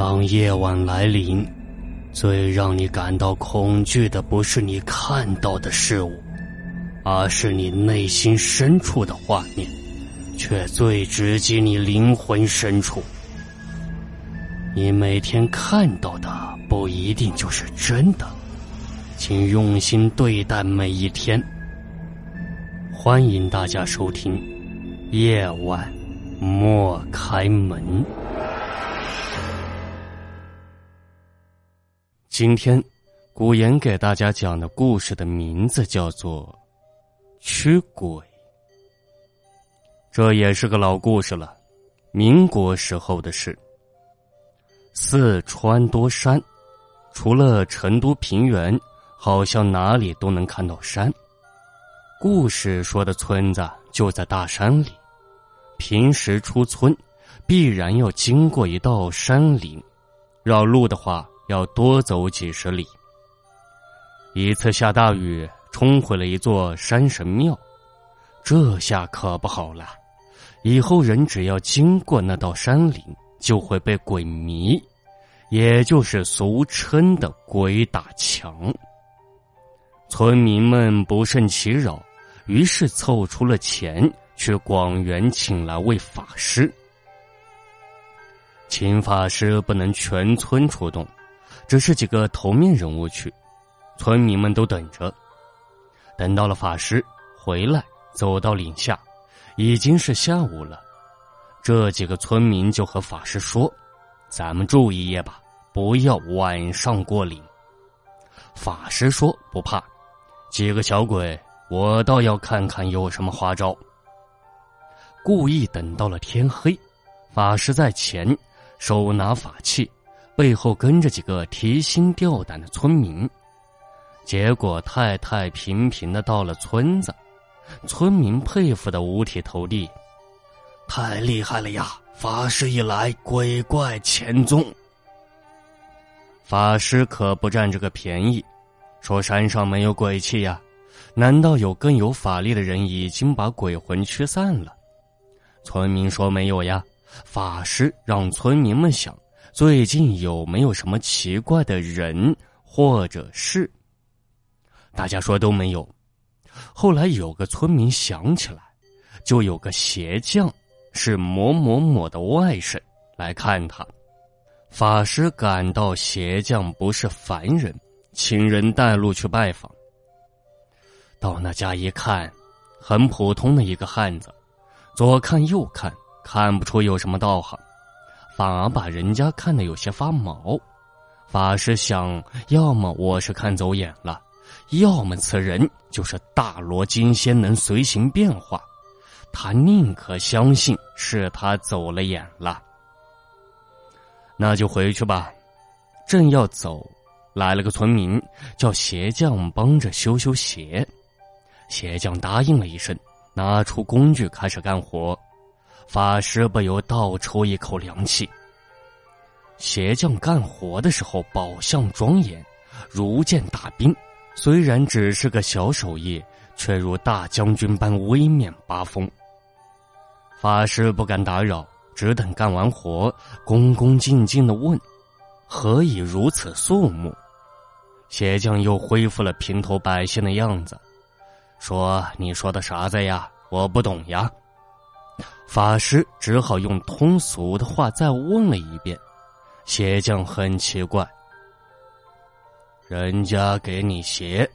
当夜晚来临，最让你感到恐惧的不是你看到的事物，而是你内心深处的画面，却最直击你灵魂深处。你每天看到的不一定就是真的，请用心对待每一天。欢迎大家收听《夜晚莫开门》。今天，古言给大家讲的故事的名字叫做《驱鬼》。这也是个老故事了，民国时候的事。四川多山，除了成都平原，好像哪里都能看到山。故事说的村子就在大山里，平时出村必然要经过一道山岭，绕路的话。要多走几十里。一次下大雨，冲毁了一座山神庙，这下可不好了。以后人只要经过那道山岭，就会被鬼迷，也就是俗称的鬼打墙。村民们不胜其扰，于是凑出了钱去广元请来位法师。请法师不能全村出动。只是几个头面人物去，村民们都等着。等到了法师回来，走到岭下，已经是下午了。这几个村民就和法师说：“咱们住一夜吧，不要晚上过岭。”法师说：“不怕，几个小鬼，我倒要看看有什么花招。”故意等到了天黑，法师在前，手拿法器。背后跟着几个提心吊胆的村民，结果太太平平的到了村子，村民佩服的五体投地，太厉害了呀！法师一来，鬼怪潜踪。法师可不占这个便宜，说山上没有鬼气呀？难道有更有法力的人已经把鬼魂驱散了？村民说没有呀。法师让村民们想。最近有没有什么奇怪的人或者事？大家说都没有。后来有个村民想起来，就有个鞋匠，是某某某的外甥来看他。法师感到鞋匠不是凡人，请人带路去拜访。到那家一看，很普通的一个汉子，左看右看，看不出有什么道行。反而把人家看得有些发毛，法师想：要么我是看走眼了，要么此人就是大罗金仙，能随形变化。他宁可相信是他走了眼了。那就回去吧。正要走，来了个村民，叫鞋匠帮着修修鞋。鞋匠答应了一声，拿出工具开始干活。法师不由倒抽一口凉气。鞋匠干活的时候，宝相庄严，如见大兵。虽然只是个小手艺，却如大将军般威面八风。法师不敢打扰，只等干完活，恭恭敬敬的问：“何以如此肃穆？”鞋匠又恢复了平头百姓的样子，说：“你说的啥子呀？我不懂呀。”法师只好用通俗的话再问了一遍。鞋匠很奇怪，人家给你鞋，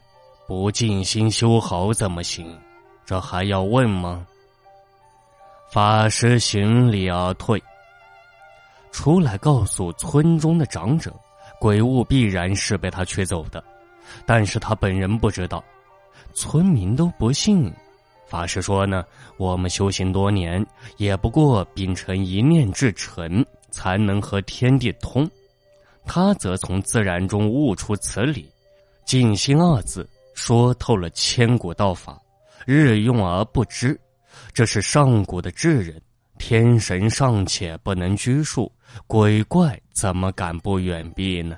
不尽心修好怎么行？这还要问吗？法师行礼而退，出来告诉村中的长者，鬼物必然是被他驱走的，但是他本人不知道，村民都不信。法师说呢，我们修行多年，也不过秉承一念至诚，才能和天地通。他则从自然中悟出此理，静心二字说透了千古道法，日用而不知，这是上古的智人。天神尚且不能拘束，鬼怪怎么敢不远避呢？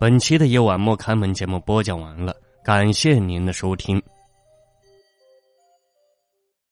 本期的夜晚莫开门节目播讲完了，感谢您的收听。